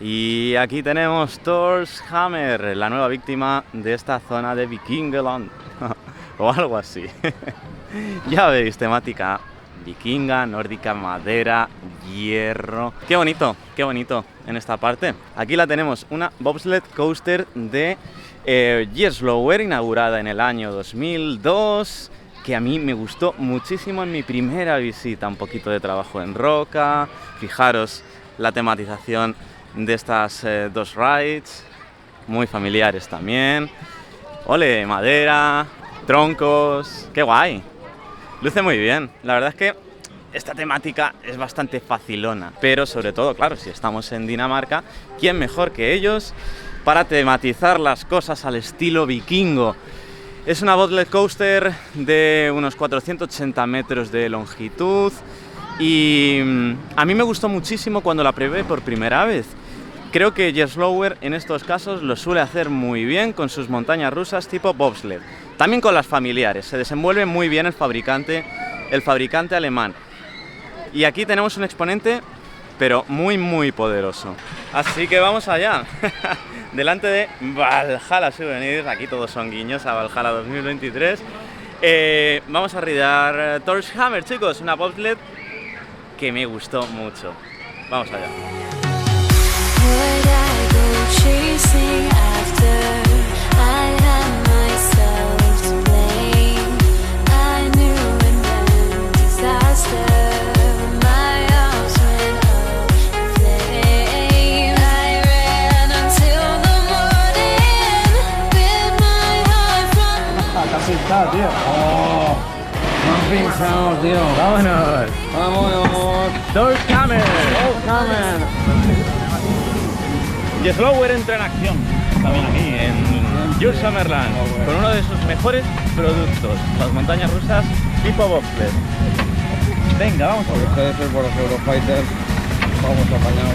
Y aquí tenemos Thor's Hammer, la nueva víctima de esta zona de Vikingeland. o algo así. ya veis, temática vikinga, nórdica, madera, hierro. Qué bonito, qué bonito en esta parte. Aquí la tenemos, una bobsled coaster de eh, inaugurada en el año 2002 que a mí me gustó muchísimo en mi primera visita, un poquito de trabajo en roca, fijaros la tematización de estas eh, dos rides, muy familiares también. Ole, madera, troncos, qué guay. Luce muy bien. La verdad es que esta temática es bastante facilona, pero sobre todo, claro, si estamos en Dinamarca, ¿quién mejor que ellos para tematizar las cosas al estilo vikingo? Es una bottlet coaster de unos 480 metros de longitud y mm, a mí me gustó muchísimo cuando la probé por primera vez. Creo que Lower en estos casos lo suele hacer muy bien con sus montañas rusas tipo bobsled. También con las familiares, se desenvuelve muy bien el fabricante, el fabricante alemán. Y aquí tenemos un exponente, pero muy muy poderoso. Así que vamos allá. Delante de Valhalla Souvenirs, aquí todos son guiños a Valhalla 2023. Eh, vamos a ridar Torch Hammer, chicos, una bobsled que me gustó mucho. Vamos allá. Casi está, tío. Oh, no pensamos, tío. Vámonos. Vamos, vamos. Torch Hammer. Oh, Carmen. Y Slower entra en acción también aquí en Jules Summerland con uno de sus mejores productos, las montañas rusas tipo bobsled. Venga, vamos a ver. Ser por los Eurofighters. Vamos apañados.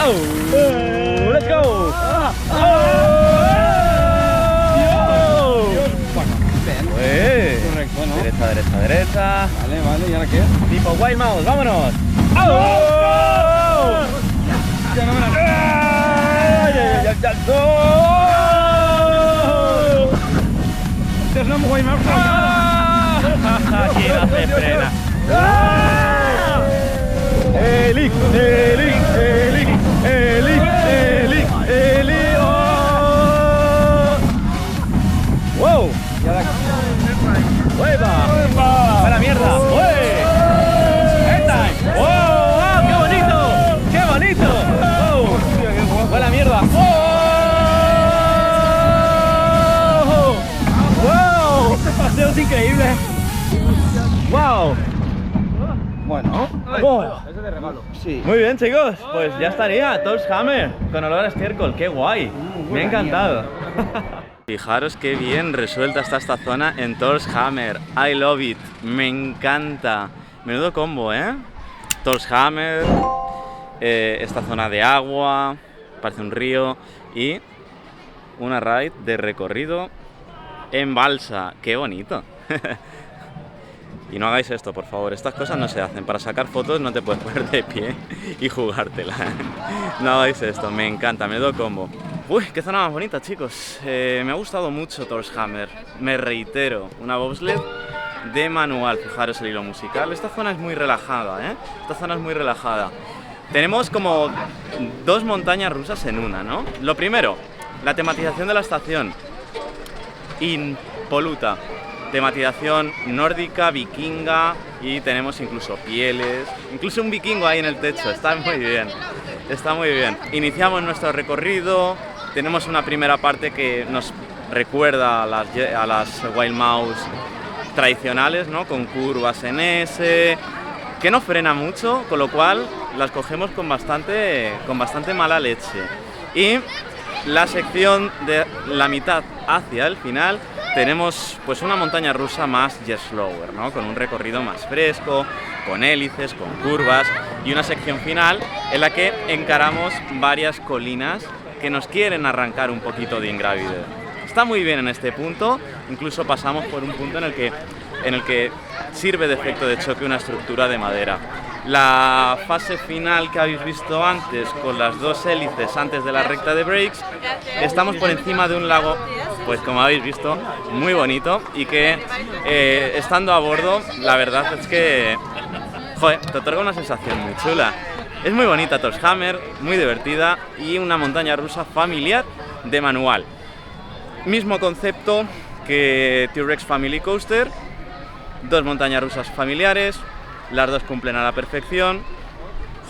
Oh, let's go. Oh. Eh. Derecha, derecha, derecha. Vale, vale, ¿y ahora qué? Tipo Wild Mouse, vámonos. ¡Oh! La... There's no way more. Aquí no se frena. Eli, Eli, Eli, Eli, Eli, Eli. ¡Wow! Y ahora... ¡Hueva! ¡A la mierda! ¡Ué! Es increíble. ¡Wow! Bueno. ¡Oh! Ese de regalo. Sí. Muy bien, chicos, pues ya estaría. Torch Hammer con olor a estiércol. ¡Qué guay! Me ha encantado. Fijaros qué bien resuelta está esta zona en Torch Hammer. I love it. Me encanta. Menudo combo, ¿eh? Torch Hammer, eh, esta zona de agua, parece un río y una ride de recorrido en balsa. ¡Qué bonito! Y no hagáis esto, por favor. Estas cosas no se hacen. Para sacar fotos no te puedes poner de pie y jugártela. No hagáis esto. Me encanta. Me doy combo. Uy, qué zona más bonita, chicos. Eh, me ha gustado mucho Thor's Hammer. Me reitero, una bobsled de manual. Fijaros el hilo musical. Esta zona es muy relajada, ¿eh? Esta zona es muy relajada. Tenemos como dos montañas rusas en una, ¿no? Lo primero, la tematización de la estación. Impoluta tematización nórdica, vikinga y tenemos incluso pieles, incluso un vikingo ahí en el techo, está muy bien, está muy bien. Iniciamos nuestro recorrido, tenemos una primera parte que nos recuerda a las, Wild Mouse tradicionales, ¿no? con curvas en S, que no frena mucho, con lo cual las cogemos con bastante, con bastante mala leche. Y la sección de la mitad hacia el final tenemos pues una montaña rusa más jet slower, ¿no? Con un recorrido más fresco, con hélices, con curvas y una sección final en la que encaramos varias colinas que nos quieren arrancar un poquito de Ingravide. Está muy bien en este punto, incluso pasamos por un punto en el que, en el que sirve de efecto de choque una estructura de madera. La fase final que habéis visto antes con las dos hélices antes de la recta de brakes, estamos por encima de un lago, pues como habéis visto, muy bonito y que eh, estando a bordo, la verdad es que, te otorga una sensación muy chula. Es muy bonita Torshammer, muy divertida y una montaña rusa familiar de manual. Mismo concepto que T-Rex Family Coaster, dos montañas rusas familiares, las dos cumplen a la perfección.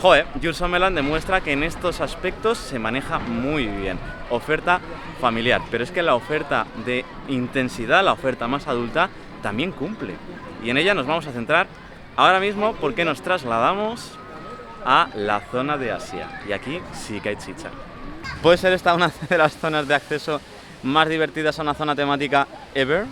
Joder, Jules Summerland demuestra que en estos aspectos se maneja muy bien. Oferta familiar, pero es que la oferta de intensidad, la oferta más adulta, también cumple. Y en ella nos vamos a centrar ahora mismo porque nos trasladamos a la zona de Asia. Y aquí sí que hay chicha. Puede ser esta una de las zonas de acceso más divertidas a una zona temática ever.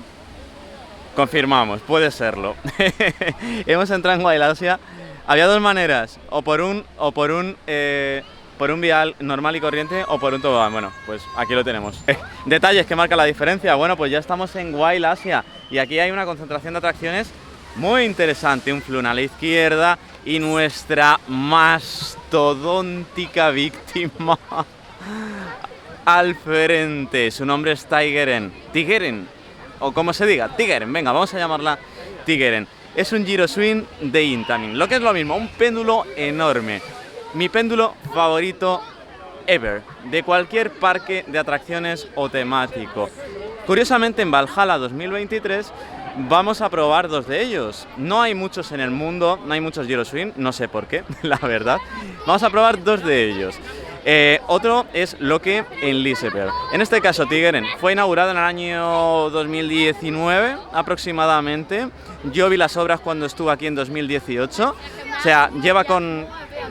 Confirmamos, puede serlo. Hemos entrado en Wild Asia. Había dos maneras, o por un, o por un, eh, por un vial normal y corriente, o por un tobogán. Bueno, pues aquí lo tenemos. Detalles que marcan la diferencia. Bueno, pues ya estamos en Wild Asia y aquí hay una concentración de atracciones muy interesante. Un flun a la izquierda y nuestra mastodóntica víctima al frente. Su nombre es Tigeren. Tigeren, o como se diga, Tigeren. Venga, vamos a llamarla Tigeren. Es un giro swing de Intamin, lo que es lo mismo, un péndulo enorme. Mi péndulo favorito ever, de cualquier parque de atracciones o temático. Curiosamente, en Valhalla 2023 vamos a probar dos de ellos. No hay muchos en el mundo, no hay muchos Giro Swing, no sé por qué, la verdad. Vamos a probar dos de ellos. Eh, otro es Loque en Liseberg. En este caso, Tigeren fue inaugurado en el año 2019 aproximadamente. Yo vi las obras cuando estuve aquí en 2018. O sea, lleva con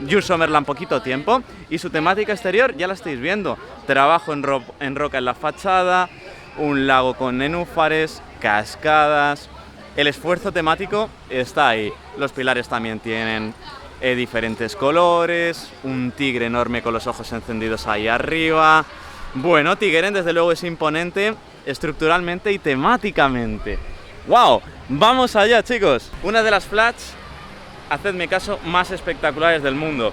Jules Sommerland poquito tiempo y su temática exterior ya la estáis viendo. Trabajo en, en roca en la fachada, un lago con nenúfares, cascadas. El esfuerzo temático está ahí. Los pilares también tienen eh, diferentes colores, un tigre enorme con los ojos encendidos ahí arriba. Bueno, Tigeren desde luego es imponente estructuralmente y temáticamente. ¡Wow! Vamos allá, chicos. Una de las flats, hacedme caso, más espectaculares del mundo.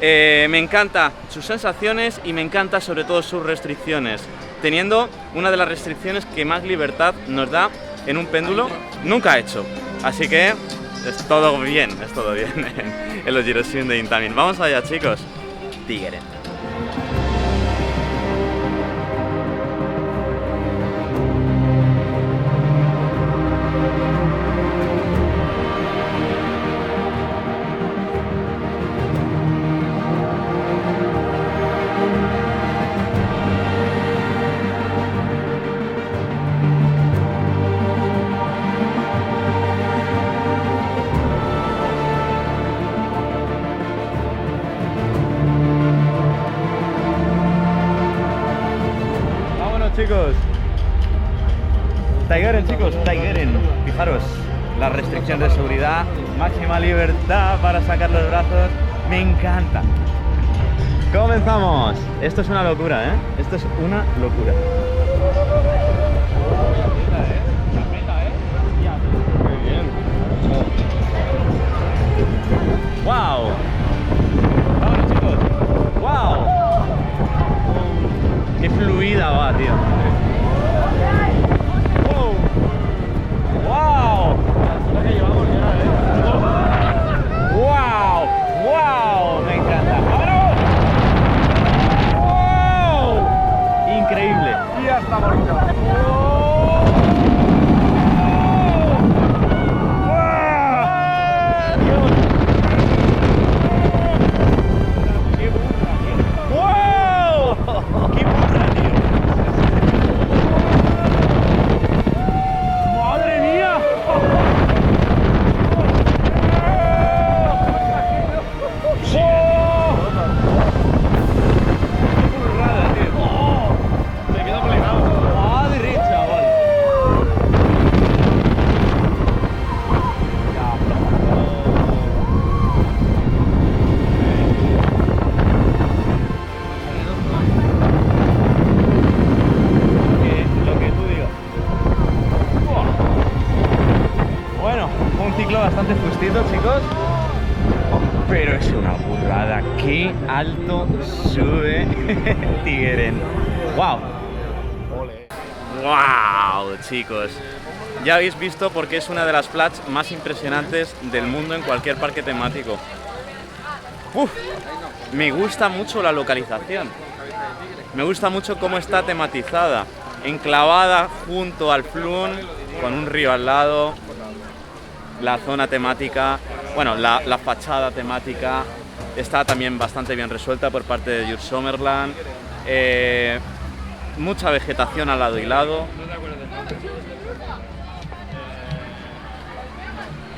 Eh, me encanta sus sensaciones y me encanta sobre todo sus restricciones. Teniendo una de las restricciones que más libertad nos da en un péndulo, nunca hecho. Así que es todo bien, es todo bien en los Girosin de Intamin. Vamos allá, chicos. Tigre. Libertad para sacar los brazos. Me encanta. Comenzamos. Esto es una locura, ¿eh? Esto es una locura. ¡Wow! ¡Vámonos, chicos! ¡Wow! ¡Qué fluida va, tío! ¡Wow! ¡Wow! ¡Wow! ¡Wow! Me encanta. ¡Vámonos! ¡Wow! Increíble. Y ya está Ya habéis visto porque es una de las flats más impresionantes del mundo en cualquier parque temático. Me gusta mucho la localización. Me gusta mucho cómo está tematizada. Enclavada junto al Flun, con un río al lado. La zona temática, bueno, la, fachada temática está también bastante bien resuelta por parte de Your Summerland. Eh, mucha vegetación al lado y lado.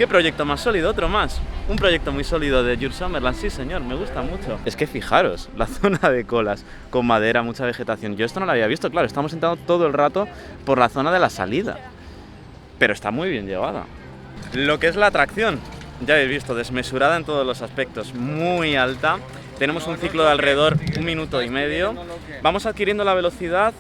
¿Qué proyecto más sólido? Otro más. Un proyecto muy sólido de Jules Summerland, sí señor, me gusta mucho. Es que fijaros, la zona de colas con madera, mucha vegetación. Yo esto no lo había visto, claro, estamos entrando todo el rato por la zona de la salida. Pero está muy bien llevada. Lo que es la atracción, ya habéis visto, desmesurada en todos los aspectos, muy alta. Tenemos un ciclo de alrededor un minuto y medio. Vamos adquiriendo la velocidad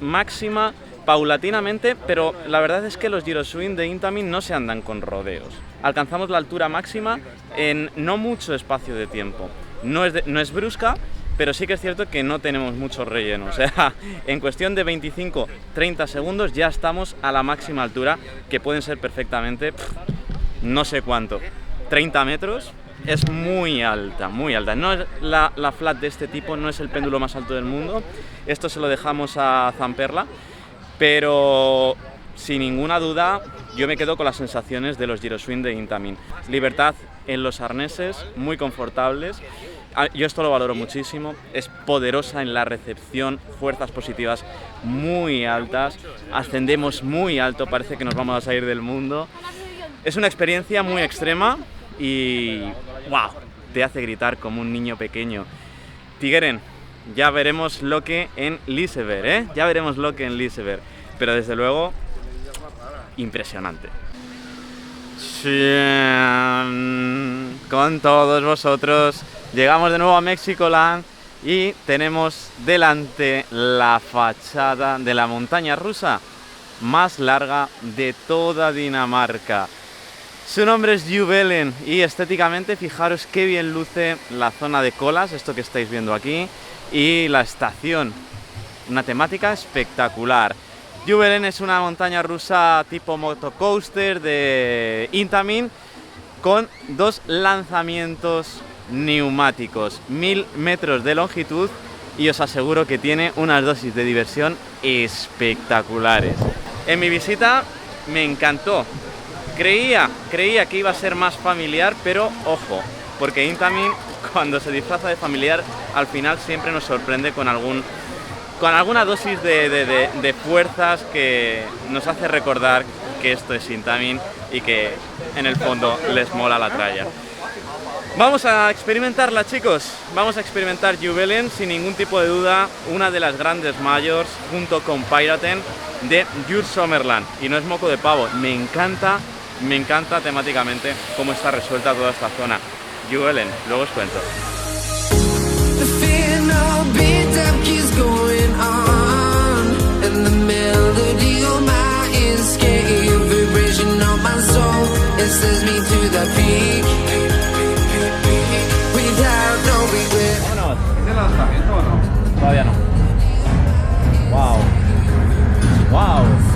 máxima paulatinamente, pero la verdad es que los Giroswing de Intamin no se andan con rodeos. Alcanzamos la altura máxima en no mucho espacio de tiempo. No es, brusca, pero sí que es cierto que no tenemos mucho relleno. O sea, en cuestión de 25-30 segundos ya estamos a la máxima altura, que pueden ser perfectamente no sé cuánto, 30 metros. Es muy alta, muy alta. No es la, la flat de este tipo, no es el péndulo más alto del mundo. Esto se lo dejamos a Zamperla, pero sin ninguna duda yo me quedo con las sensaciones de los Giroswing de Intamin. Libertad en los arneses, muy confortables. Ah, Yo esto lo valoro muchísimo. Es poderosa en la recepción, fuerzas positivas muy altas. Ascendemos muy alto, parece que nos vamos a salir del mundo. Es una experiencia muy extrema y wow, te hace gritar como un niño pequeño. Tigeren, ya veremos lo que en Liseberg, ¿eh? Ya veremos lo que en Liseberg. Pero desde luego, impresionante. Xian, Con todos vosotros, llegamos de nuevo a Mexicoland y tenemos delante la fachada de la montaña rusa más larga de toda Dinamarca. Su nombre es Jubelen y estéticamente fijaros qué bien luce la zona de colas, esto que estáis viendo aquí, y la estación. Una temática espectacular. Jubelen es una montaña rusa tipo motocoaster de Intamin con dos lanzamientos neumáticos, mil metros de longitud y os aseguro que tiene unas dosis de diversión espectaculares. En mi visita me encantó. Creía, creía que iba a ser más familiar, pero ojo, porque Intamin cuando se disfraza de familiar al final siempre nos sorprende con algún con alguna dosis de, fuerzas que nos hace recordar que esto es Intamin y que en el fondo les mola la tralla. Vamos a experimentarla, chicos. Vamos a experimentar Jubelen sin ningún tipo de duda, una de las grandes mayors junto con Piraten de Jur Summerland. Y no es moco de pavo, me encanta, me encanta temáticamente cómo está resuelta toda esta zona. Jubelen, luego os cuento. The fear no beat up keeps going on And the melody on my ears vibration on my soul It sends me to the peak Without no regret Vámonos. ¿Tiene lanzamiento o no? Todavía no. Wow. Wow. Wow.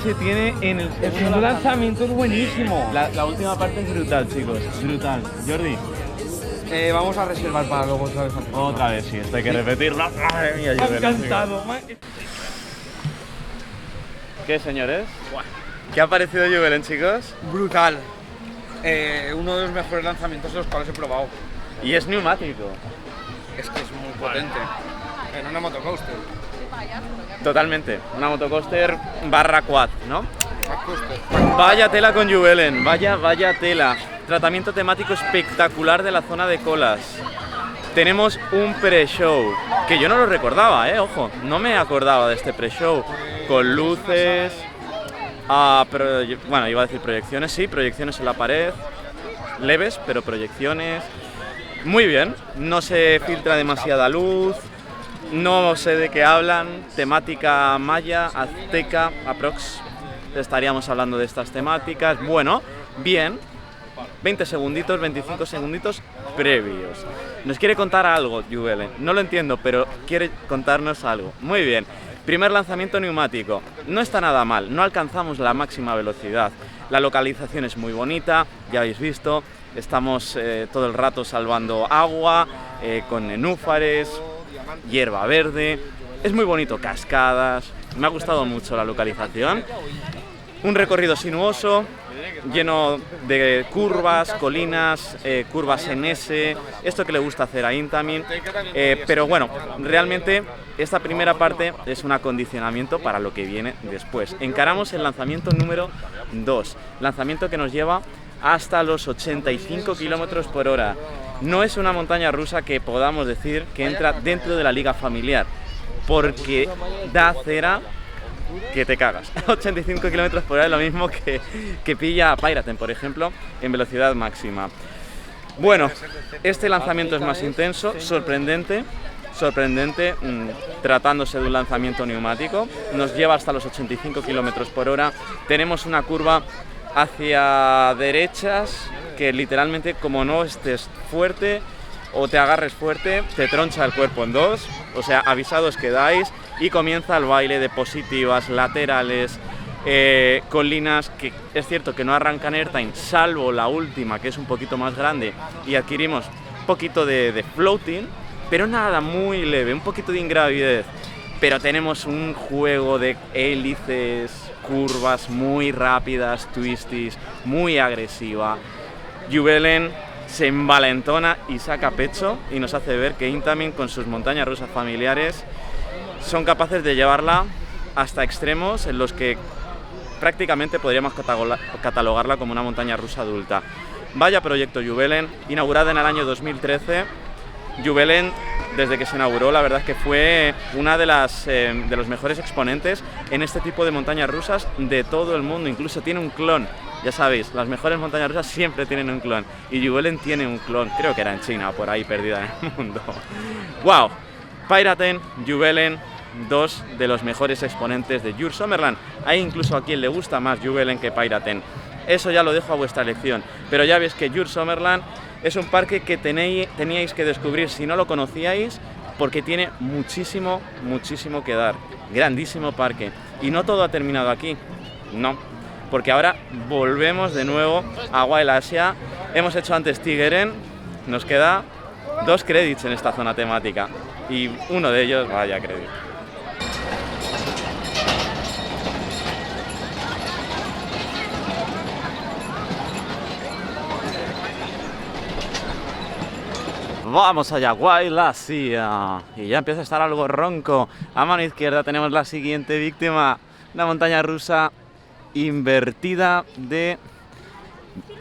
Mala leche tiene en el segundo lanzamiento es buenísimo. La, la última parte es brutal, chicos. Brutal. Jordi. Eh, vamos a reservar para luego otra vez. Otra vez, sí, esto hay que repetirlo. Madre mía, Me ha encantado. ¿Qué, señores? ¿Qué ha parecido Juven, chicos? Brutal. Eh, uno de los mejores lanzamientos de los cuales he probado. Y es neumático. Es que es muy potente. En una motocoaster. Totalmente. Una motocoaster barra quad, ¿no? Vaya tela con Juvelen, vaya, vaya tela. Tratamiento temático espectacular de la zona de colas. Tenemos un pre-show, que yo no lo recordaba, eh, ojo, no me acordaba de este pre-show. Con luces, ah, bueno, iba a decir proyecciones, sí, proyecciones en la pared, leves, pero proyecciones. Muy bien, no se filtra demasiada luz, no sé de qué hablan, temática maya, azteca, aprox. Estaríamos hablando de estas temáticas. Bueno, bien. 20 segunditos, 25 segunditos previos. Nos quiere contar algo, Juvele. No lo entiendo, pero quiere contarnos algo. Muy bien. Primer lanzamiento neumático. No está nada mal, no alcanzamos la máxima velocidad. La localización es muy bonita, ya habéis visto. Estamos eh, todo el rato salvando agua, eh, con nenúfares, hierba verde. Es muy bonito, cascadas. Me ha gustado mucho la localización. Un recorrido sinuoso, lleno de curvas, colinas, eh, curvas en S, esto que le gusta hacer a Intamin. Eh, pero bueno, realmente esta primera parte es un acondicionamiento para lo que viene después. Encaramos el lanzamiento número 2, lanzamiento que nos lleva hasta los 85 kilómetros por hora. No es una montaña rusa que podamos decir que entra dentro de la liga familiar, porque da cera que te cagas. 85 kilómetros por hora es lo mismo que, que pilla a Piraten, por ejemplo, en velocidad máxima. Bueno, este lanzamiento es más intenso, sorprendente, sorprendente, mm, tratándose de un lanzamiento neumático. Nos lleva hasta los 85 kilómetros por hora. Tenemos una curva hacia derechas que literalmente, como no estés fuerte, o te agarres fuerte, te troncha el cuerpo en dos, o sea, avisados quedáis y comienza el baile de positivas, laterales, eh, colinas que es cierto que no arrancan airtime, salvo la última que es un poquito más grande y adquirimos un poquito de, de floating, pero nada, muy leve, un poquito de ingravidez. Pero tenemos un juego de hélices, curvas muy rápidas, twisties, muy agresiva. Juvelen se envalentona y saca pecho y nos hace ver que Intamin con sus montañas rusas familiares son capaces de llevarla hasta extremos en los que prácticamente podríamos cataloga- catalogarla como una montaña rusa adulta. Vaya proyecto Juvelen, inaugurada en el año 2013. Juvelen, desde que se inauguró, la verdad es que fue una de, las, eh, de los mejores exponentes en este tipo de montañas rusas de todo el mundo. Incluso tiene un clon. Ya sabéis, las mejores montañas rusas siempre tienen un clon. Y Juvelen tiene un clon, creo que era en China, por ahí perdida en el mundo. ¡Wow! Piraten, Juvelen, dos de los mejores exponentes de Jure Summerland. Hay incluso a quien le gusta más Juvelen que Piraten. Eso ya lo dejo a vuestra elección. Pero ya veis que Jure Summerland es un parque que teníais que descubrir si no lo conocíais, porque tiene muchísimo, muchísimo que dar. Grandísimo parque. Y no todo ha terminado aquí. No. Porque ahora volvemos de nuevo a Wild Asia. Hemos hecho antes Tigeren. Nos queda dos créditos en esta zona temática. Y uno de ellos, vaya crédito. Vamos allá, Guaylasia. Y ya empieza a estar algo ronco. A mano izquierda tenemos la siguiente víctima. Una montaña rusa invertida de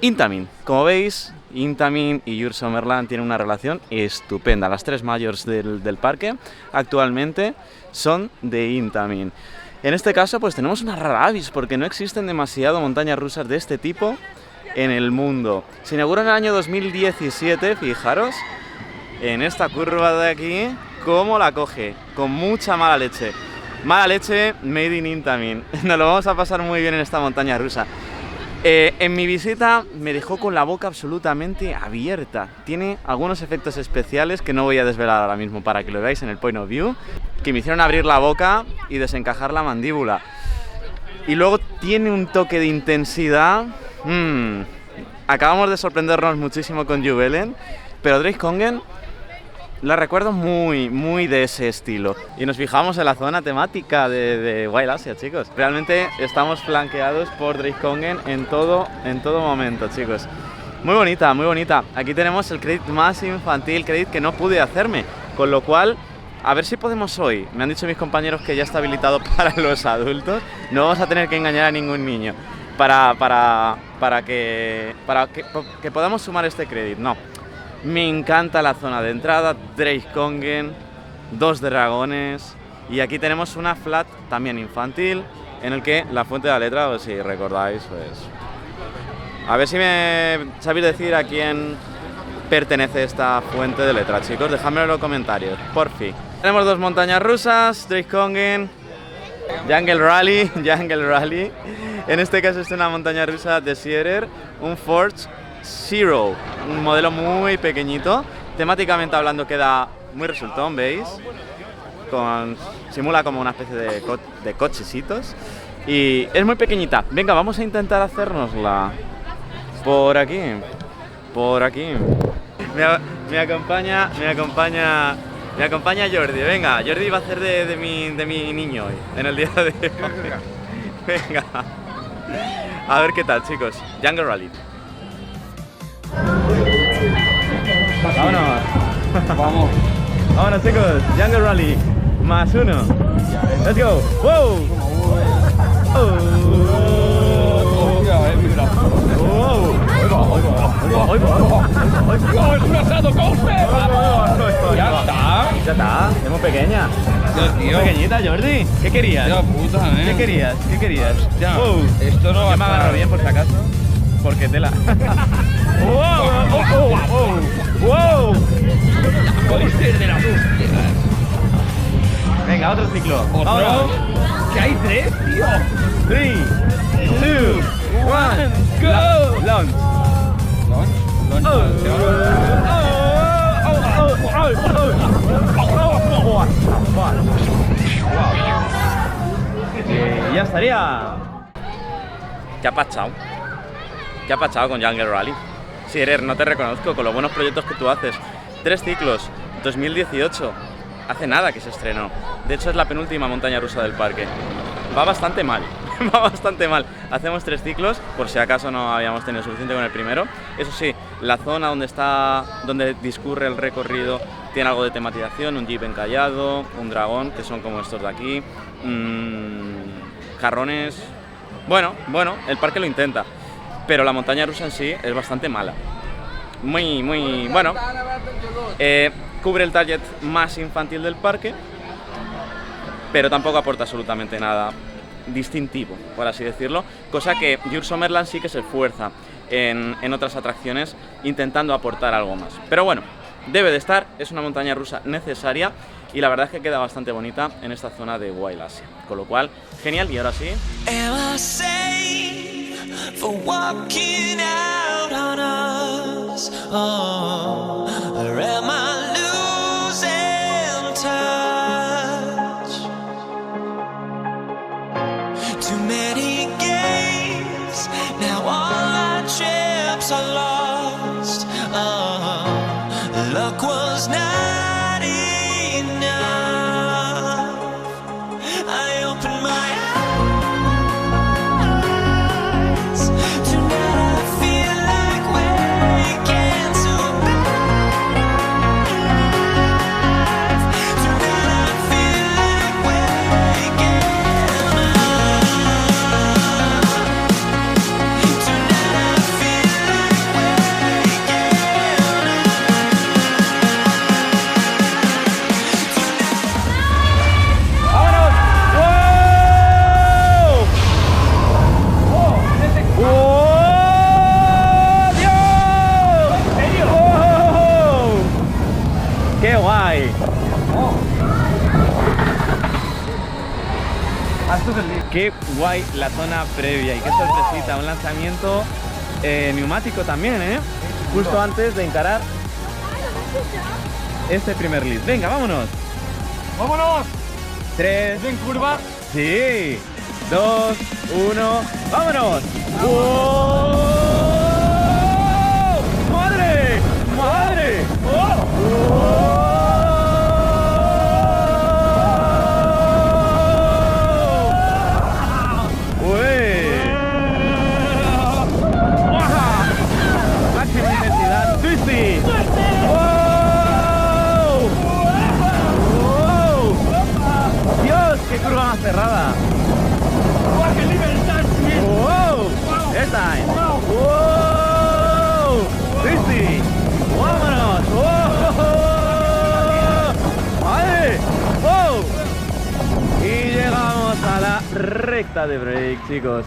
Intamin. Como veis, Intamin y Jur Summerland tienen una relación estupenda. Las tres mayores del, del parque actualmente son de Intamin. En este caso, pues tenemos una rara avis, porque no existen demasiado montañas rusas de este tipo en el mundo. Se inauguró en el año 2017, fijaros, en esta curva de aquí, cómo la coge, con mucha mala leche. Mala leche, made in Intamin. Nos lo vamos a pasar muy bien en esta montaña rusa. Eh, en mi visita me dejó con la boca absolutamente abierta. Tiene algunos efectos especiales que no voy a desvelar ahora mismo para que lo veáis en el point of view, que me hicieron abrir la boca y desencajar la mandíbula. Y luego tiene un toque de intensidad. Mm, Acabamos de sorprendernos muchísimo con Juvelen, pero Drake Kongen la recuerdo muy, muy de ese estilo. Y nos fijamos en la zona temática de, Wild Asia, chicos. Realmente estamos flanqueados por Drake Kongen en todo, en todo momento, chicos. Muy bonita, muy bonita. Aquí tenemos el crédito más infantil, crédito que no pude hacerme. Con lo cual, a ver si podemos hoy. Me han dicho mis compañeros que ya está habilitado para los adultos. No vamos a tener que engañar a ningún niño para, para, para, que, para que, que podamos sumar este crédito. No, me encanta la zona de entrada, Drake dos dragones y aquí tenemos una flat también infantil en el que la fuente de la letra, pues, si recordáis, pues... A ver si me sabéis decir a quién pertenece esta fuente de letra, chicos. Dejadmelo en los comentarios, por fin. Tenemos dos montañas rusas, Drake Jungle Rally, Jungle Rally. En este caso es una montaña rusa de Sierra, un Forge Zero, un modelo muy pequeñito. Temáticamente hablando queda muy resultón, ¿veis? Con, simula como una especie de, co- de cochecitos. Y es muy pequeñita. Venga, vamos a intentar hacernosla. Por aquí. Por aquí. Me acompaña, me acompaña, me acompaña Jordi. Venga, Jordi va a hacer de, de mi, de mi niño hoy, en el día de hoy. Venga. A ver qué tal, chicos. Jungle Rally. Vámonos. Vamos. Vámonos, chicos. Jungle Rally. Más uno. Let's go. Wow. Eh. ¡Oh, es un asado! ¡Vamos! ¡Ya está! Ya está, es muy pequeña. Muy pequeñita, Jordi. ¿Qué querías? Puta, eh. ¿Qué querías? ¿Qué querías? Ya. Wow. Esto no va Yo me agarro bien por si acaso. Porque tela. wow, wow, wow, wow. Coaster de las hostias. Venga, otro ciclo. ¿Otro? ¿Que hay tres, tío? 3, 2, 1, go! Launch. Launch, launch, Oh. ya estaría. ¿Qué ha pasado? ¿Qué ha pasado con Jungle Rally? Sí, Erer, no te reconozco con los buenos proyectos que tú haces. Tres ciclos, 2018. Hace nada que se estrenó. De hecho, es la penúltima montaña rusa del parque. Va bastante mal. Va bastante mal. Hacemos tres ciclos, por si acaso no habíamos tenido suficiente con el primero. Eso sí, la zona donde está, donde discurre el recorrido, tiene algo de tematización, un jeep encallado, un dragón, que son como estos de aquí, mm, jarrones. Bueno, bueno, el parque lo intenta, pero la montaña rusa en sí es bastante mala. Muy, muy, bueno. eh, cubre el target más infantil del parque, pero tampoco aporta absolutamente nada distintivo, por así decirlo, cosa que Jur Summerland sí que se esfuerza en, en otras atracciones intentando aportar algo más. Pero bueno, debe de estar, es una montaña rusa necesaria y la verdad es que queda bastante bonita en esta zona de Wild Asia. Con lo cual, genial y ahora sí, for walking out on us? Oh, or am I losing touch? Too many games, now all our chips are lost. Oh, luck was not qué guay la zona previa y qué sorpresita, un lanzamiento eh, neumático también, ¿eh? Justo antes de encarar este primer lead. Venga, vámonos. ¡Vámonos! Tres, En curva. sí, dos, uno, vámonos. ¡Wow! ¡Madre! ¡Madre! ¡Wow! Cerrada! ¡Guau, qué libertad, Smith! ¡Wow! ¡Airtime! ¡Wow! ¡Twisty! ¡Vámonos! ¡Wow! ¡Madre! ¡Wow! Y llegamos a la recta de break, chicos.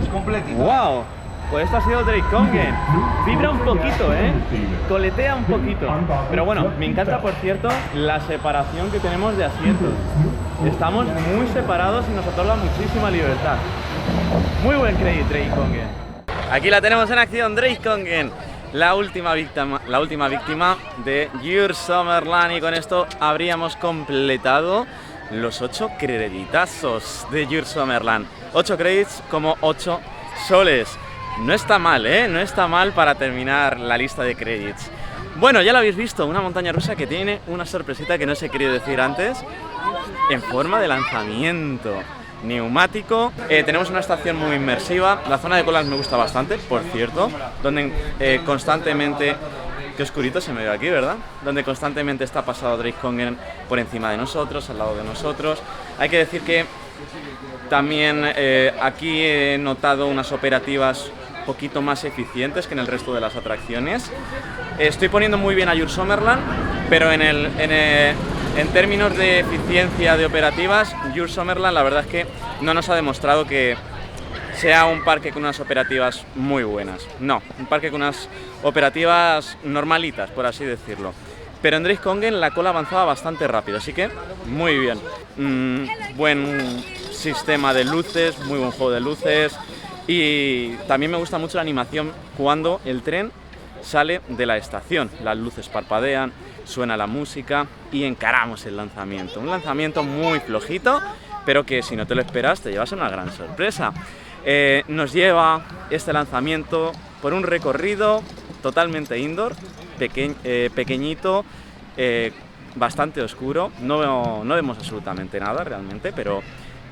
Es completito. ¡Wow! Pues esto ha sido Drake Kongen. Vibra un poquito, ¿eh? Coletea un poquito. Pero bueno, me encanta, por cierto, la separación que tenemos de asientos. Estamos muy separados y nos otorga muchísima libertad. Muy buen crédito, Drake Kongen. Aquí la tenemos en acción, Drake Kongen. La última víctima, la última víctima de Your Summerland y con esto habríamos completado los 8 creditazos de Your Summerland. 8 credits como 8 soles. No está mal, ¿eh? No está mal para terminar la lista de credits. Bueno, ya lo habéis visto, una montaña rusa que tiene una sorpresita que no os he querido decir antes, en forma de lanzamiento neumático. Eh, tenemos una estación muy inmersiva. La zona de colas me gusta bastante, por cierto, donde eh, constantemente... Qué oscurito se me ve aquí, ¿verdad? Donde constantemente está pasado Drake Kongen por encima de nosotros, al lado de nosotros. Hay que decir que también eh, aquí he notado unas operativas poquito más eficientes que en el resto de las atracciones. Estoy poniendo muy bien a Your Summerland, pero en, el, en, eh, en términos de eficiencia de operativas, Your Summerland la verdad es que no nos ha demostrado que sea un parque con unas operativas muy buenas. No, un parque con unas operativas normalitas, por así decirlo. Pero en Drake Kongen la cola avanzaba bastante rápido, así que muy bien. Mm, buen sistema de luces, muy buen juego de luces. Y también me gusta mucho la animación cuando el tren sale de la estación. Las luces parpadean, suena la música y encaramos el lanzamiento. Un lanzamiento muy flojito, pero que si no te lo esperas te llevas una gran sorpresa. Eh, nos lleva este lanzamiento por un recorrido totalmente indoor, eh, pequeñito, eh, bastante oscuro. No, no vemos absolutamente nada realmente, pero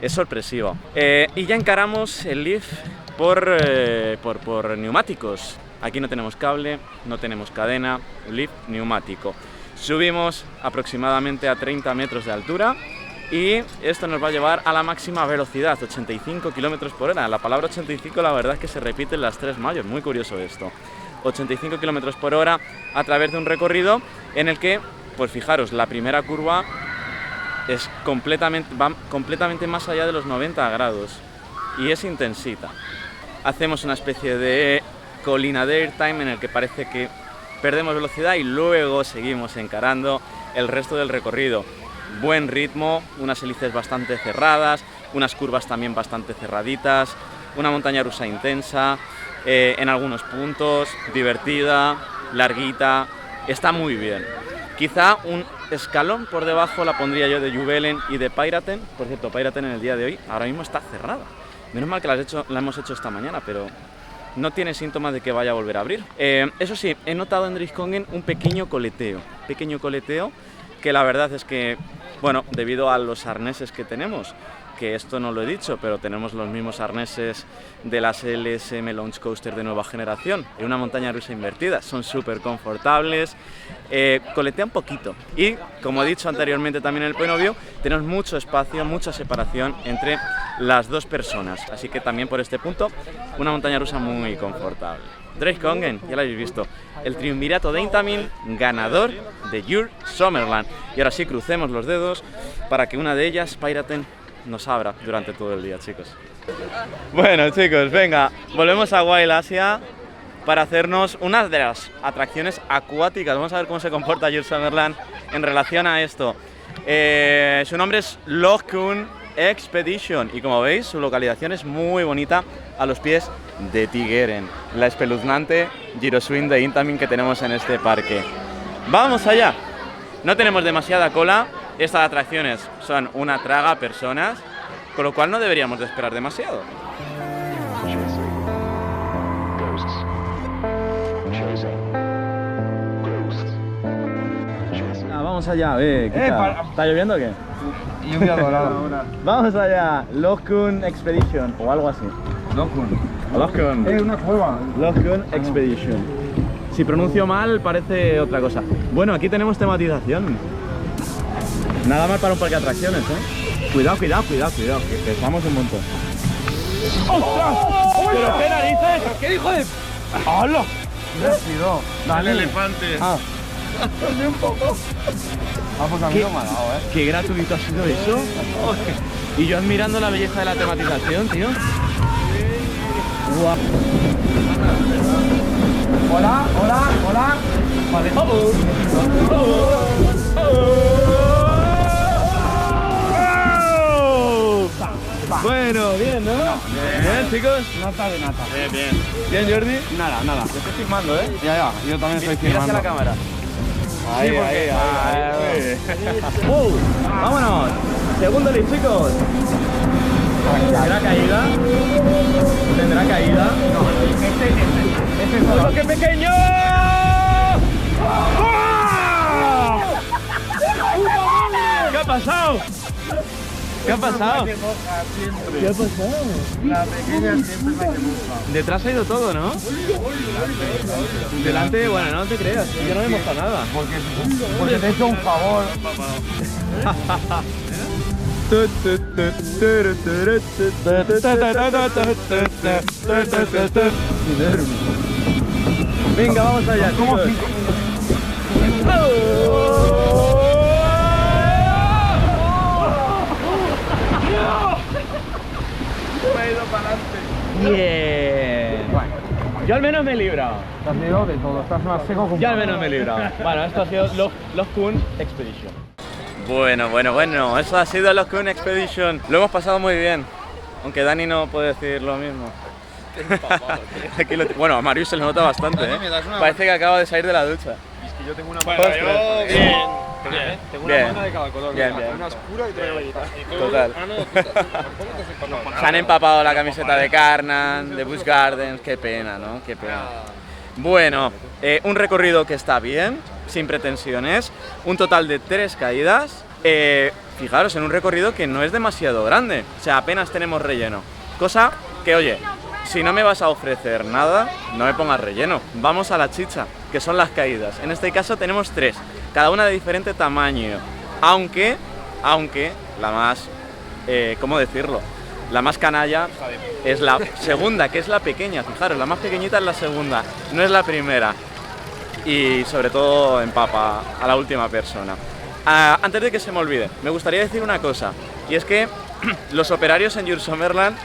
es sorpresivo. Eh, y ya encaramos el lift por, eh, por, por neumáticos. Aquí no tenemos cable, no tenemos cadena, lift neumático. Subimos aproximadamente a 30 metros de altura y esto nos va a llevar a la máxima velocidad, 85 kilómetros por hora. La palabra 85 la verdad es que se repite en las tres mayos, muy curioso esto. 85 kilómetros por hora a través de un recorrido en el que, pues fijaros, la primera curva es completamente, va completamente más allá de los 90 grados y es intensita. Hacemos una especie de colina de airtime en el que parece que perdemos velocidad y luego seguimos encarando el resto del recorrido. Buen ritmo, unas hélices bastante cerradas, unas curvas también bastante cerraditas, una montaña rusa intensa, eh, en algunos puntos, divertida, larguita, está muy bien. Quizá un escalón por debajo la pondría yo de Juvelen y de Piraten. Por cierto, Piraten en el día de hoy ahora mismo está cerrada. Menos mal que la hemos hecho esta mañana, pero no tiene síntomas de que vaya a volver a abrir. Eh, eso sí, he notado en Driskongen un pequeño coleteo. Pequeño coleteo que la verdad es que, bueno, debido a los arneses que tenemos, que esto no lo he dicho, pero tenemos los mismos arneses de las LSM Launch Coaster de nueva generación, en una montaña rusa invertida, son súper confortables, eh, coletea un poquito. Y, como he dicho anteriormente también en el Point tenemos mucho espacio, mucha separación entre las dos personas, así que también por este punto, una montaña rusa muy confortable. Drake ya lo habéis visto, el triunvirato de Intamin, ganador de Your Summerland. Y ahora sí, crucemos los dedos para que una de ellas, Piraten, nos abra durante todo el día, chicos. Bueno, chicos, venga, volvemos a Wild Asia para hacernos una de las atracciones acuáticas. Vamos a ver cómo se comporta Your Summerland en relación a esto. Eh, su nombre es Lochkun, Expedition. Y como veis, su localización es muy bonita a los pies de Tigeren, la espeluznante Giro Swing de Intamin que tenemos en este parque. ¡Vamos allá! No tenemos demasiada cola, estas atracciones son una traga personas, con lo cual no deberíamos de esperar demasiado. Ah, vamos allá, ve, Kika. para- ¿Está lloviendo o qué? Lluvia dorada. Vamos allá, Lokun Expedition o algo así. Lokun. Lokun. Es una cueva. Lokun Expedition. Si pronuncio mal parece otra cosa. Bueno, aquí tenemos tematización. Nada mal para un parque de atracciones, ¿eh? Cuidado, cuidado, cuidado, cuidado, que pesamos un montón. ¿Pero qué narices? ¿Qué hijo de...? ¡Hala! Rápido. Dale, elefante. Ah. un poco. Pues a mí ¿Qué? no me ha dado, ¿eh? Qué gratuito ha sido eso. Y yo admirando la belleza de la tematización, tío. Guau. Hola, hola, hola. Vale. Bueno, bien, ¿no? Bien, chicos. Nata de nata. Bien, bien. Bien, Jordi. Nada, nada. Te estoy filmando, ¿eh? Ya, ya. Yo también estoy Mira filmando. hacia la cámara. Ahí, ahí, ahí. ¡Wow! ¡Vámonos! Segundo lift, chicos. ¿Tendrá caída? ¿Tendrá caída? Este, este. Este es ¡Oh, qué pequeño! ¡Ah! ¿Qué ha pasado? ¿Qué ha pasado? ¿Qué ha pasado? La pequeña siempre me moja. Detrás ha ido todo, ¿no? Delante, bueno, no te creas, yo no me moja nada. Porque, porque te he hecho un favor. Venga, vamos allá, ¿Cómo Bien. Yo al menos me he librado. Te has librado de todo. Estás más seco que Yo al menos me he librado. Bueno, esto ha sido los, los Kun Expedition. Bueno, bueno, bueno, eso ha sido los Kun Expedition. Lo hemos pasado muy bien. Aunque Dani no puede decir lo mismo. Aquí lo- bueno, a Marius se le nota bastante, ¿eh? Parece que acaba de salir de la ducha. yo tengo una Bueno, yo bien. Bien. Tengo una mano de cada color. Bien, bien. Una oscura y otra amarillita. Total. Se han empapado la camiseta de Carnan, de Busch Gardens, qué pena, ¿no? Qué pena. Bueno, eh, un recorrido que está bien, sin pretensiones, un total de tres caídas. Eh, fijaros, en un recorrido que no es demasiado grande, o sea, apenas tenemos relleno. Cosa que, oye, si no me vas a ofrecer nada, no me pongas relleno. Vamos a la chicha, que son las caídas. En este caso tenemos tres, cada una de diferente tamaño. Aunque, aunque, la más, eh, ¿cómo decirlo? La más canalla es la segunda, que es la pequeña. Fijaros, la más pequeñita es la segunda, no es la primera. Y sobre todo empapa a la última persona. Ah, antes de que se me olvide, me gustaría decir una cosa. Y es que los operarios en Your Summerland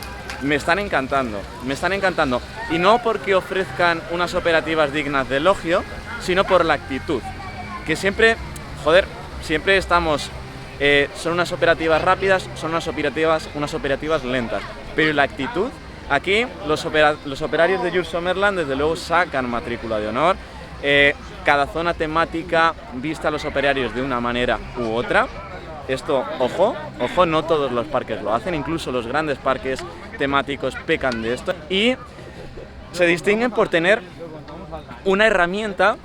me están encantando. Me están encantando. Y no porque ofrezcan unas operativas dignas de elogio, sino por la actitud. Que siempre, joder, siempre estamos eh, son unas operativas rápidas, son unas operativas, unas operativas lentas. Pero la actitud, aquí los, opera- los operarios de Jules Summerland desde luego sacan matrícula de honor. Eh, cada zona temática vista a los operarios de una manera u otra. Esto, ojo, ojo, no todos los parques lo hacen, incluso los grandes parques temáticos pecan de esto. Y se distinguen por tener una herramienta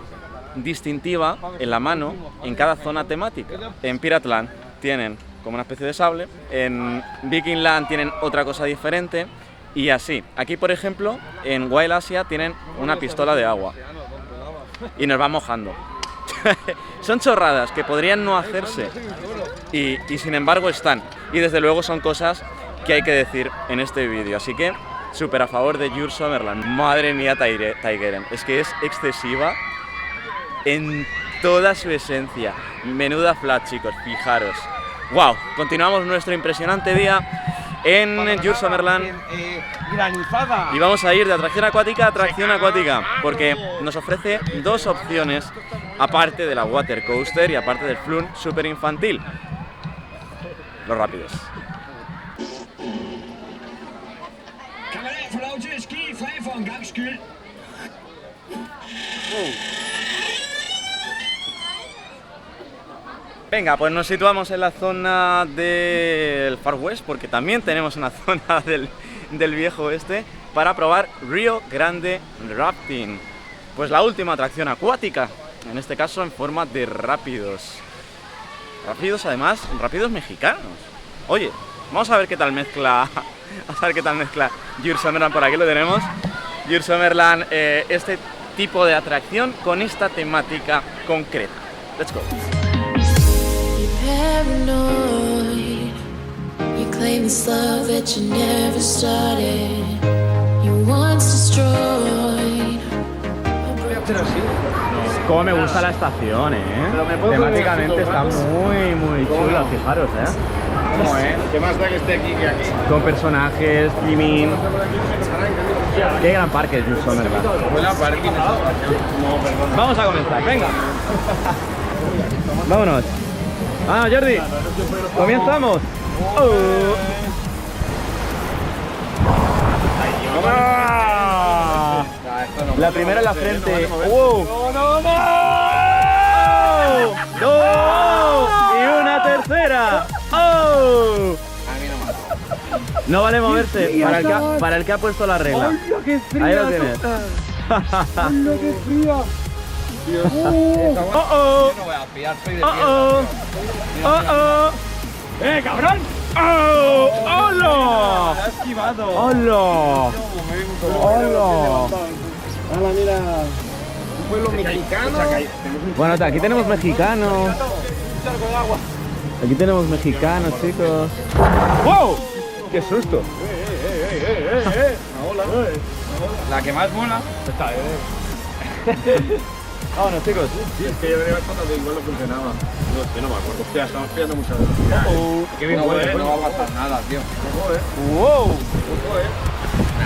distintiva en la mano en cada zona temática. En Piratland tienen como una especie de sable, en Vikingland tienen otra cosa diferente y así. Aquí, por ejemplo, en Wild Asia tienen una pistola de agua y nos va mojando. son chorradas que podrían no hacerse y, y sin embargo están. Y desde luego son cosas que hay que decir en este vídeo. Así que súper a favor de Jur Summerland. Madre mía, Tigeren. Es que es excesiva en toda su esencia. Menuda flat, chicos, fijaros. ¡Wow! Continuamos nuestro impresionante día en Jur Summerland. Eh. Y vamos a ir de atracción acuática a atracción acuática, porque nos ofrece dos opciones, aparte de la water coaster y aparte del flun super infantil los rápidos. Venga, pues nos situamos en la zona del Far West, porque también tenemos una zona del, del viejo oeste, para probar Río Grande Rafting. Pues la última atracción acuática, en este caso en forma de rápidos. Rápidos además, rápidos mexicanos. Oye, vamos a ver qué tal mezcla, vamos a ver qué tal mezcla Jur Summerland, por aquí lo tenemos. Jur Summerland, eh, este tipo de atracción con esta temática concreta. Let's go. You claim Cómo me gusta la estación, eh. Temáticamente está muy, muy chula, fijaros, eh. ¿Cómo, eh? ¿Qué más da que esté aquí que aquí? Con personajes, streaming. Qué gran parque es Jules Summerland. Buena parking. Vamos a comenzar, venga. Vámonos. Ah, Jordi. Comenzamos. Oh. Ah. La primera en la frente. Wow. ¡No, no, no! ¡No! Y una tercera. ¡Oh! No vale moverse para el, que ha, para el que ha puesto la regla. qué Ahí lo tienes. ¡Hola, qué fría! ¡Oh, oh! No voy a pillar, soy de ¡Oh, oh! ¡Oh, oh! ¡Eh, cabrón! ¡Oh! ¡Hola! ¡Hola! ¡Hola! ¡Hala, mira! Pueblo mexicano. Bueno, aquí tenemos mexicanos. Aquí tenemos mexicanos, chicos. ¡Wow! ¡Qué susto! La que más mola. Está, Vámonos, chicos. Sí, es que yo venía pensando que igual no funcionaba. No sé, no me acuerdo. Hostia, estamos pillando mucha velocidad. Qué bien no, huele. no va a pasar nada, tío. Ojo, eh. ¡Wow!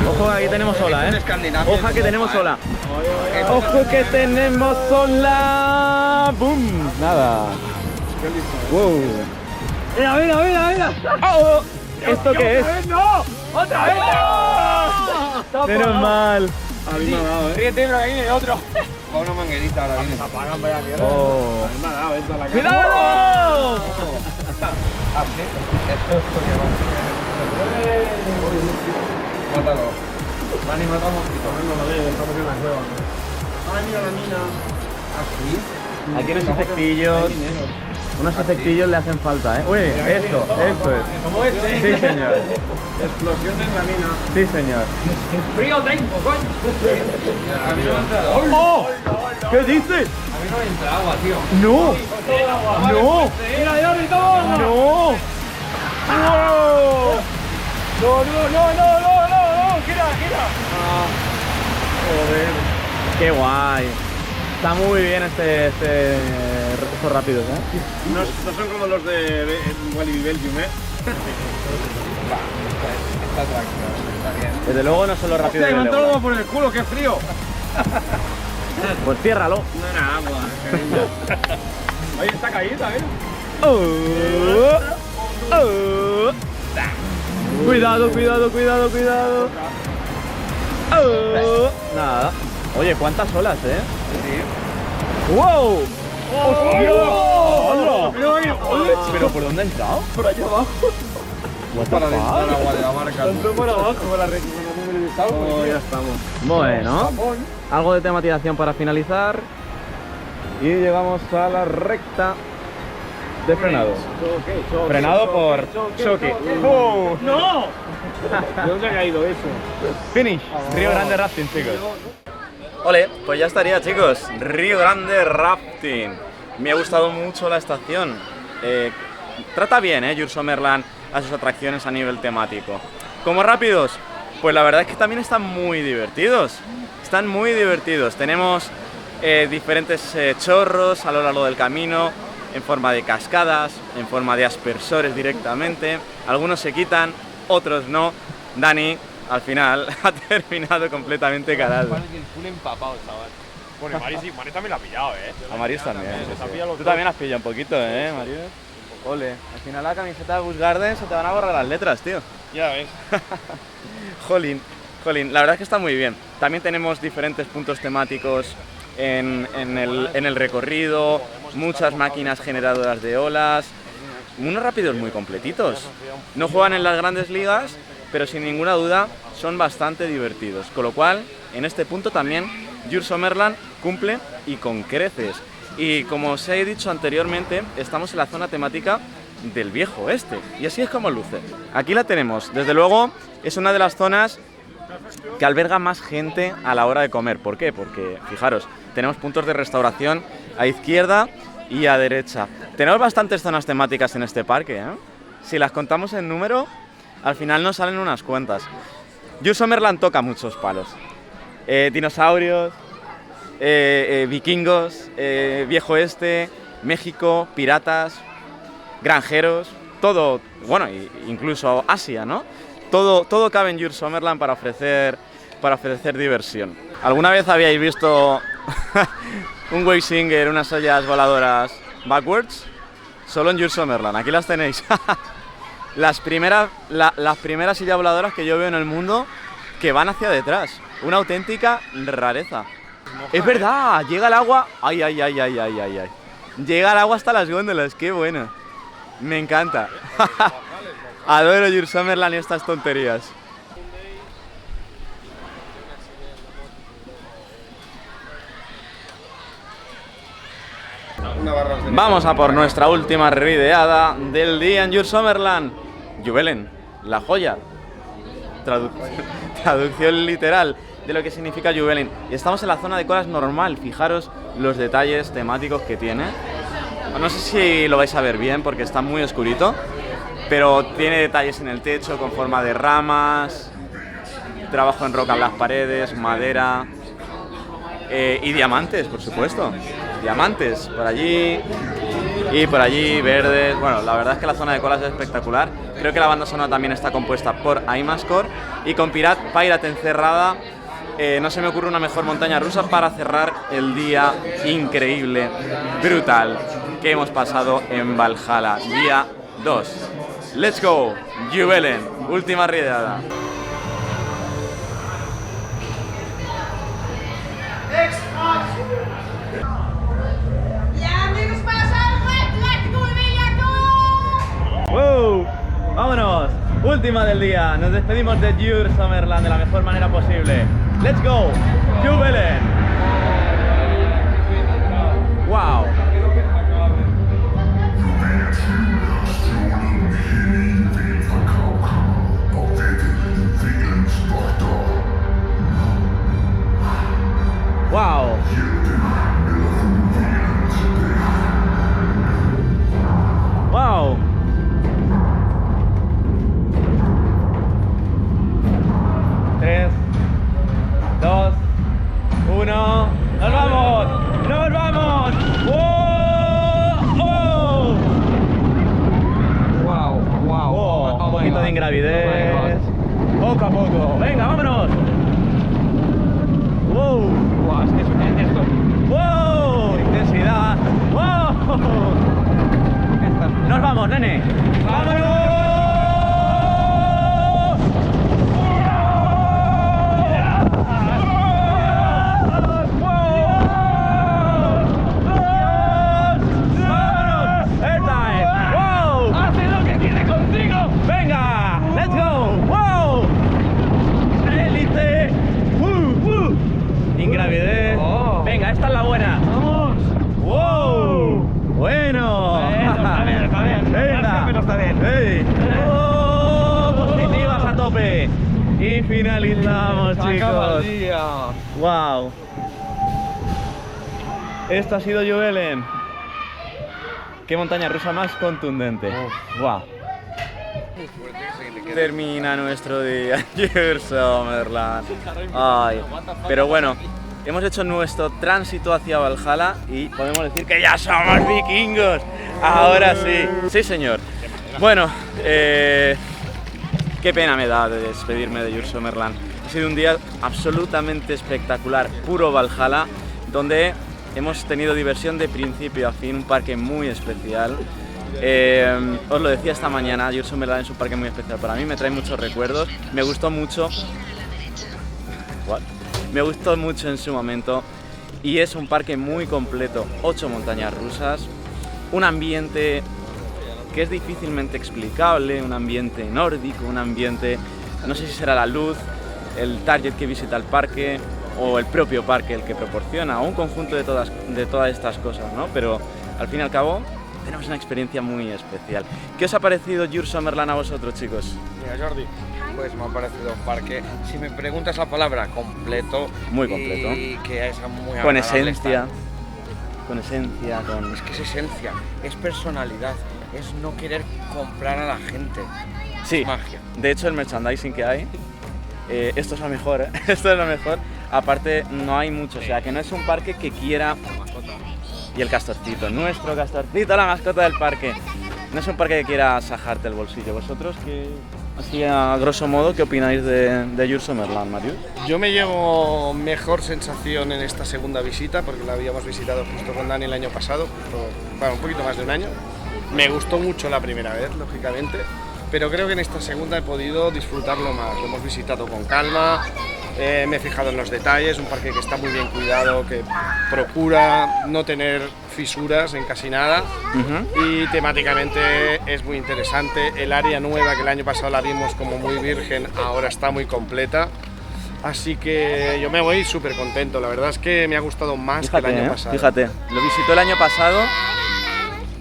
Ojo, aquí tenemos ola, ¿eh? Escandinavia. Ojo que tenemos ola. ¡Ojo que tenemos ola! ¡Bum! Nada. ¡Wow! Mira, mira, mira, mira. ¡Oh! ¿Esto qué es? ¡No! ¡Otra vez! Menos mal. A mí me ha dado, eh. Ríete, pero ahí viene otro. Va una manguerita ahora viene. Apagan, vaya mierda. Oh. A mí me ha dado esto a la mata un mosquito. No veo, estamos en la cueva. Ay, mira la mina. ¿Ah, sí? Aquí unos efectillos. Unos efectillos le hacen falta, ¿eh? Uy, esto, esto es. ¿Cómo es? Sí, señor. Explosión en la mina. Sí, señor. ¡Frío tengo, coño! A mí no me entra agua. ¡Oh! ¿Qué dices? A mí no me entra agua, tío. ¡No! ¡No! ¡Mira, Jordi, toma! ¡No! ¡No, no, no, no, no, no! ¡Gira, gira! Joder. ¡Qué guay! Está muy bien este, este, estos rápidos, ¿eh? No, no son como los de Walibi Belgium, ¿eh? Está tranquilo, está bien. Desde luego no son los rápidos Hostia, me agua por el culo, qué frío. Pues ciérralo. No era agua, cariño. Ahí está caída, ¿eh? Oh, oh. Cuidado, cuidado, cuidado, cuidado. Oh. Nada. Oye, cuántas olas, ¿eh? ¡Wow! ¡Hola! ¿Pero por dónde ha entrado? Por allá abajo. Para dentro del agua de la barca. Entró por abajo, por la. Oh, ya estamos. Bueno, algo de tematización para finalizar. Y llegamos a la recta de frenado. Frenado por choque. ¡Oh! ¡No! ¿De dónde ha caído eso? Finish. Río Grande Rafting, chicos. Ole, pues ya estaría, chicos. Río Grande Rafting. Me ha gustado mucho la estación. Eh, trata bien, ¿eh? Jur Summerland a sus atracciones a nivel temático. Como rápidos, pues la verdad es que también están muy divertidos. Están muy divertidos. Tenemos eh, diferentes eh, chorros a lo largo del camino, en forma de cascadas, en forma de aspersores directamente. Algunos se quitan, otros no. Dani, al final, ha terminado completamente calado. el culo empapado, chaval. Bueno, Mari sí, Mari también la ha pillado, ¿eh? A Marius también. sí, sí. Tú también has pillado un poquito, ¿eh, Marius? Ole, al final la camiseta de Busch Garden se te van a borrar las letras, tío. Ya ves. Jolín. Jolín, la verdad es que está muy bien. También tenemos diferentes puntos temáticos en, el recorrido, muchas máquinas generadoras de olas, unos rápidos muy completitos. No juegan en las grandes ligas, pero sin ninguna duda son bastante divertidos. Con lo cual, en este punto también, Jules Somerland cumple y con creces. Y como os he dicho anteriormente, estamos en la zona temática del viejo oeste. Y así es como luce. Aquí la tenemos. Desde luego, es una de las zonas que alberga más gente a la hora de comer. ¿Por qué? Porque, fijaros, tenemos puntos de restauración a izquierda y a derecha. Tenemos bastantes zonas temáticas en este parque. ¿eh? Si las contamos en número, al final nos salen unas cuantas. Jules Somerland toca muchos palos. Eh, dinosaurios, eh, vikingos, viejo este, México, piratas, granjeros, todo, bueno, incluso Asia, ¿no? Todo, todo cabe en Jules Somerland para ofrecer, para ofrecer diversión. ¿Alguna vez habíais visto un wave singer, unas ollas voladoras backwards? Solo en Jules Somerland, aquí las tenéis. las, primeras, la- las primeras sillas voladoras que yo veo en el mundo que van hacia detrás. Una auténtica rareza. Es verdad, llega el agua. Ay, ay, ay, ay, ay, ay, ay. Llega el agua hasta las góndolas, qué bueno. Me encanta. Adoro Jules Summerland y estas tonterías. Vamos a por nuestra última rideada del día en Jules Summerland. Juvelen, la joya. Tradu- traducción literal de lo que significa Juvelen. Y estamos en la zona de colas normal. Fijaros los detalles temáticos que tiene. No sé si lo vais a ver bien porque está muy oscurito, pero tiene detalles en el techo con forma de ramas, trabajo en roca en las paredes, madera eh, y diamantes, por supuesto. Diamantes por allí y por allí verdes. Bueno, la verdad es que la zona de colas es espectacular. Creo que la banda sonora también está compuesta por Aimascore y con Pirate, Pirate encerrada. eh, no se me ocurre una mejor montaña rusa para cerrar el día increíble, brutal que hemos pasado en Valhalla, día 2. Let's go, Juvelen, última rideada. ¡Wow! ¡Vámonos! Última del día. Nos despedimos de Jure Summerland de la mejor manera posible. ¡Let's go! ¡Jubelen! ¡Wow! ¡Wow! ¡Wow! Tres, dos, uno. ¡Nos vamos! ¡Nos vamos! ¡Wow! ¡Oh! Wow, wow. Oh, un poquito de ingravidez. Poco a poco. Venga, vámonos. Wow. Wow. Intensidad. Wow. Nos vamos, nene. ¡Vámonos! ¡Airtime! ¡Wow! ¡Hace lo que tiene contigo! ¡Venga! ¡Let's go! ¡Wow! ¡Élite! ¡Uh! ¡Uh! Ingravidez. Oh. Venga, esta es la buena. ¡Vamos! ¡Wow! Bueno. Bueno, está bien, está bien. Venga. Rasca, pero está bien. ¡Ey! ¡Oh! Positivas a tope. Y finalizamos, Se acaba el chicos. día. ¡Wow! Esto ha sido Juvelen. Qué montaña rusa más contundente. ¡Wow! Termina nuestro día en Summerland. Ay, pero bueno, hemos hecho nuestro tránsito hacia Valhalla y podemos decir que ya somos vikingos. Ahora sí. Sí, señor. Bueno, eh, qué pena me da de despedirme de Summerland. Ha sido un día absolutamente espectacular, puro Valhalla, donde hemos tenido diversión de principio a fin, un parque muy especial. Eh, os lo decía esta mañana, Jules Summerland es un parque muy especial para mí, me trae muchos recuerdos, me gustó mucho cual. Me gustó mucho en su momento y es un parque muy completo. Ocho montañas rusas, un ambiente que es difícilmente explicable, un ambiente nórdico, un ambiente, no sé si será la luz, el target que visita el parque o el propio parque el que proporciona, o un conjunto de todas, de todas estas cosas, ¿no? Pero al fin y al cabo tenemos una experiencia muy especial. ¿Qué os ha parecido Jur Summerland a vosotros, chicos? Mira, Jordi, pues me ha parecido un parque, si me preguntas la palabra, completo. Muy completo. Y que es muy Con esencia, con esencia, con... Es que es esencia, es personalidad, es no querer comprar a la gente. Sí, Es magia. de hecho el merchandising que hay, eh, esto es lo mejor, ¿eh? esto es lo mejor. Aparte no hay mucho, o sea que no es un parque que quiera... Y el castorcito, nuestro castorcito, la mascota del parque. No es un parque que quiera sajarte el bolsillo. ¿Vosotros qué, así a grosso modo, qué opináis de, de Your Summerland? Yo me llevo mejor sensación en esta segunda visita, porque la habíamos visitado justo con Dani el año pasado, bueno, un poquito más de un año. Me gustó mucho la primera vez, lógicamente, pero creo que en esta segunda he podido disfrutarlo más. Lo hemos visitado con calma, eh, me he fijado en los detalles, un parque que está muy bien cuidado, que procura no tener fisuras en casi nada y temáticamente es muy interesante. El área nueva que el año pasado la vimos como muy virgen, ahora está muy completa. Así que yo me voy súper contento, la verdad es que me ha gustado más que el año ¿eh? pasado. Fíjate, lo visitó el año pasado.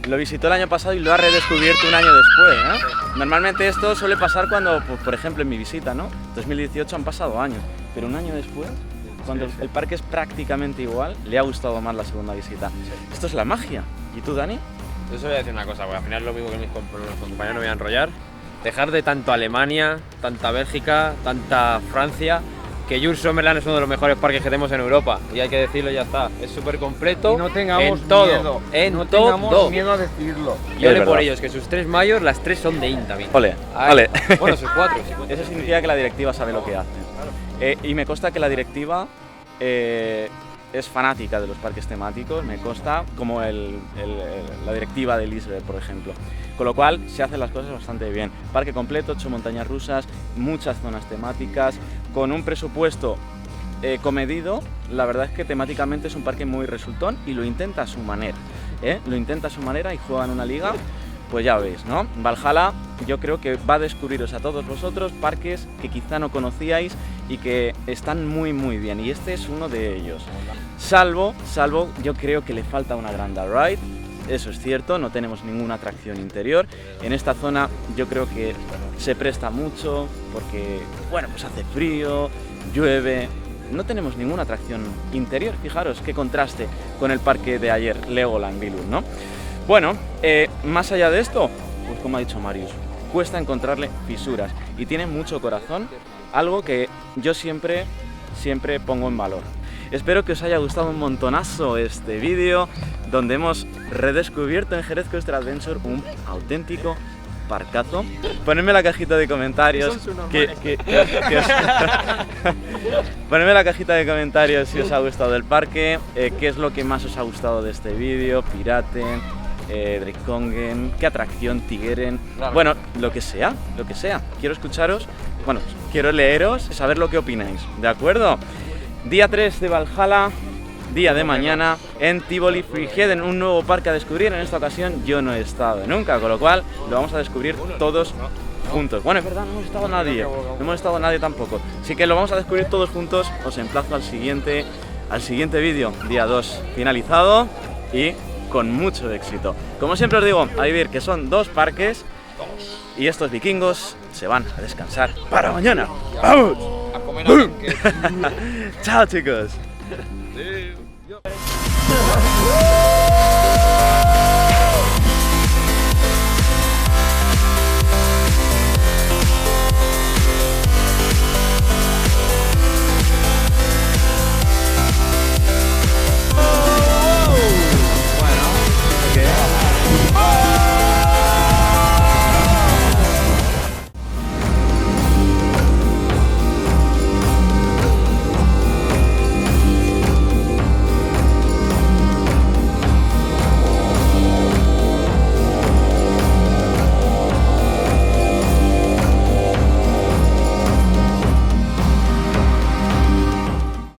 Lo visitó el año pasado y lo ha redescubierto un año después. ¿eh? Normalmente esto suele pasar cuando, pues, por ejemplo, en mi visita, ¿no? 2018 han pasado años, pero un año después, cuando el parque es prácticamente igual, le ha gustado más la segunda visita. Esto es la magia. ¿Y tú, Dani? Yo os voy a decir una cosa, porque al final es lo mismo que mis compañeros no voy a enrollar. Dejar de tanto Alemania, tanta Bélgica, tanta Francia, que Jules Sommerland es uno de los mejores parques que tenemos en Europa. Y hay que decirlo ya está. Es súper completo Y no tengamos en todo. miedo, En no todo. tengamos miedo a decirlo. Y ole por ellos, que sus tres mayos, las tres son de IN también. Ole, Ay, ole. Bueno, sus cuatro. sí, cuatro. Eso significa que la directiva sabe lo que hace. Eh, y me consta que la directiva eh, es fanática de los parques temáticos, me consta, como el- el- el- la directiva del Israel, por ejemplo. Con lo cual se hacen las cosas bastante bien. Parque completo, ocho montañas rusas, muchas zonas temáticas, con un presupuesto eh, comedido. La verdad es que temáticamente es un parque muy resultón y lo intenta a su manera. ¿eh? Lo intenta a su manera y juega en una liga pues ya veis, ¿no? Valhalla yo creo que va a descubriros a todos vosotros parques que quizá no conocíais y que están muy muy bien y este es uno de ellos. Salvo, salvo, yo creo que le falta una Granda Ride, eso es cierto, no tenemos ninguna atracción interior. En esta zona yo creo que se presta mucho porque, bueno, pues hace frío, llueve, no tenemos ninguna atracción interior, fijaros qué contraste con el parque de ayer, Legoland Billund, ¿no? Bueno, eh, más allá de esto, pues como ha dicho Marius, cuesta encontrarle fisuras y tiene mucho corazón, algo que yo siempre, siempre pongo en valor. Espero que os haya gustado un montonazo este vídeo donde hemos redescubierto en Jerez Coaster Adventure un auténtico parcazo. Ponedme en la cajita de comentarios que, que- que- que os- Ponedme en la cajita de comentarios si os ha gustado el parque, eh, qué es lo que más os ha gustado de este vídeo, Piraten, eh, qué atracción, Tigeren, bueno, lo que sea, lo que sea. Quiero escucharos, bueno, quiero leeros, saber lo que opináis, ¿de acuerdo? Día 3 de Valhalla, día de mañana en Tivoli Friheden, un nuevo parque a descubrir. En esta ocasión yo no he estado nunca, con lo cual lo vamos a descubrir todos juntos. Bueno, es verdad, no hemos estado nadie, no hemos estado nadie tampoco. Así que lo vamos a descubrir todos juntos. Os emplazo al siguiente, al siguiente vídeo, día 2 finalizado y con mucho éxito. Como siempre os digo, a vivir que son dos parques y estos vikingos se van a descansar para mañana. ¡Vamos! A comer a Chao chicos. Cześć.